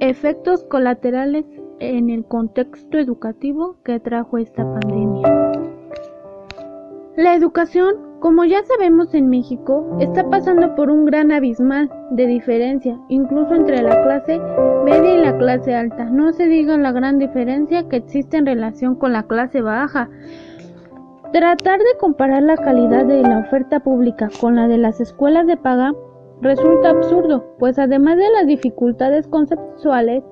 Efectos colaterales en el contexto educativo que trajo esta pandemia. La educación, como ya sabemos en México, está pasando por un gran abismal de diferencia, incluso entre la clase media y la clase alta. No se diga la gran diferencia que existe en relación con la clase baja. Tratar de comparar la calidad de la oferta pública con la de las escuelas de paga resulta absurdo, pues además de las dificultades conceptuales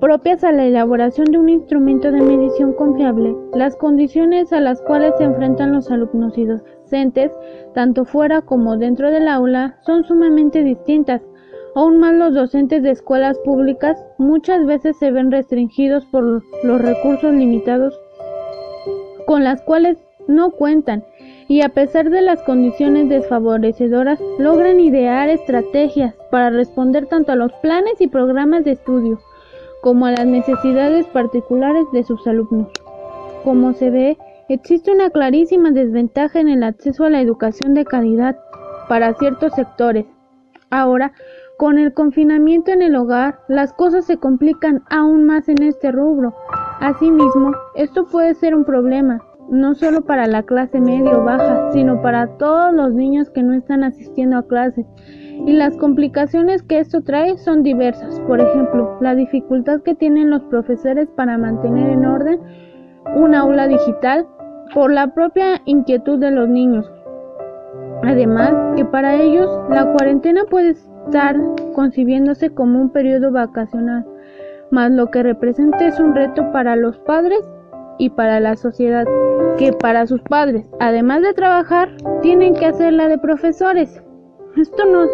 propias a la elaboración de un instrumento de medición confiable, las condiciones a las cuales se enfrentan los alumnos y docentes, tanto fuera como dentro del aula, son sumamente distintas. Aún más los docentes de escuelas públicas muchas veces se ven restringidos por los recursos limitados con las cuales no cuentan y a pesar de las condiciones desfavorecedoras logran idear estrategias para responder tanto a los planes y programas de estudio como a las necesidades particulares de sus alumnos. Como se ve, existe una clarísima desventaja en el acceso a la educación de calidad para ciertos sectores. Ahora, con el confinamiento en el hogar, las cosas se complican aún más en este rubro. Asimismo, esto puede ser un problema, no solo para la clase media o baja, sino para todos los niños que no están asistiendo a clases. Y las complicaciones que esto trae son diversas. Por ejemplo, la dificultad que tienen los profesores para mantener en orden un aula digital por la propia inquietud de los niños. Además, que para ellos la cuarentena puede estar concibiéndose como un periodo vacacional más lo que representa es un reto para los padres y para la sociedad, que para sus padres, además de trabajar, tienen que hacer la de profesores. Esto nos,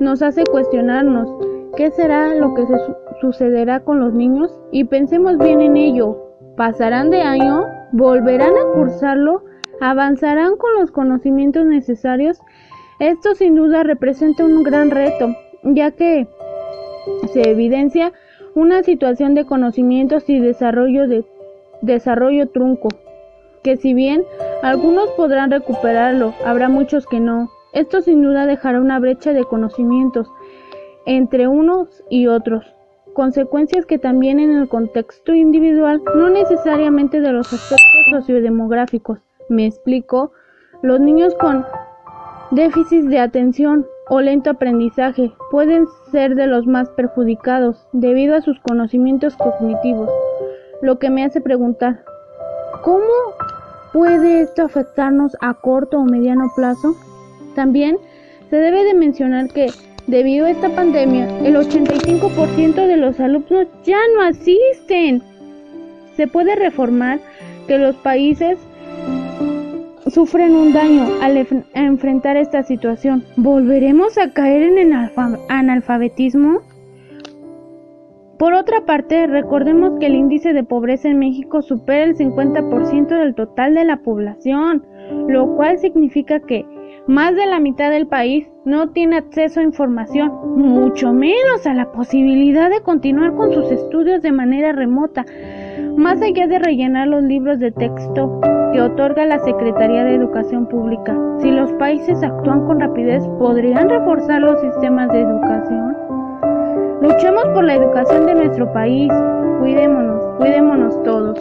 nos hace cuestionarnos qué será lo que se sucederá con los niños y pensemos bien en ello. ¿Pasarán de año? ¿Volverán a cursarlo? ¿Avanzarán con los conocimientos necesarios? Esto sin duda representa un gran reto, ya que se evidencia una situación de conocimientos y desarrollo de desarrollo trunco, que si bien algunos podrán recuperarlo, habrá muchos que no. Esto sin duda dejará una brecha de conocimientos entre unos y otros, consecuencias que también en el contexto individual, no necesariamente de los aspectos sociodemográficos. Me explico, los niños con déficit de atención o lento aprendizaje pueden ser de los más perjudicados debido a sus conocimientos cognitivos, lo que me hace preguntar, ¿cómo puede esto afectarnos a corto o mediano plazo? También se debe de mencionar que debido a esta pandemia, el 85% de los alumnos ya no asisten. Se puede reformar que los países sufren un daño al enfrentar esta situación. ¿Volveremos a caer en el analfabetismo? Por otra parte, recordemos que el índice de pobreza en México supera el 50% del total de la población, lo cual significa que más de la mitad del país no tiene acceso a información, mucho menos a la posibilidad de continuar con sus estudios de manera remota, más allá de rellenar los libros de texto que otorga la Secretaría de Educación Pública. Si los países actúan con rapidez, ¿podrían reforzar los sistemas de educación? Luchemos por la educación de nuestro país. Cuidémonos, cuidémonos todos.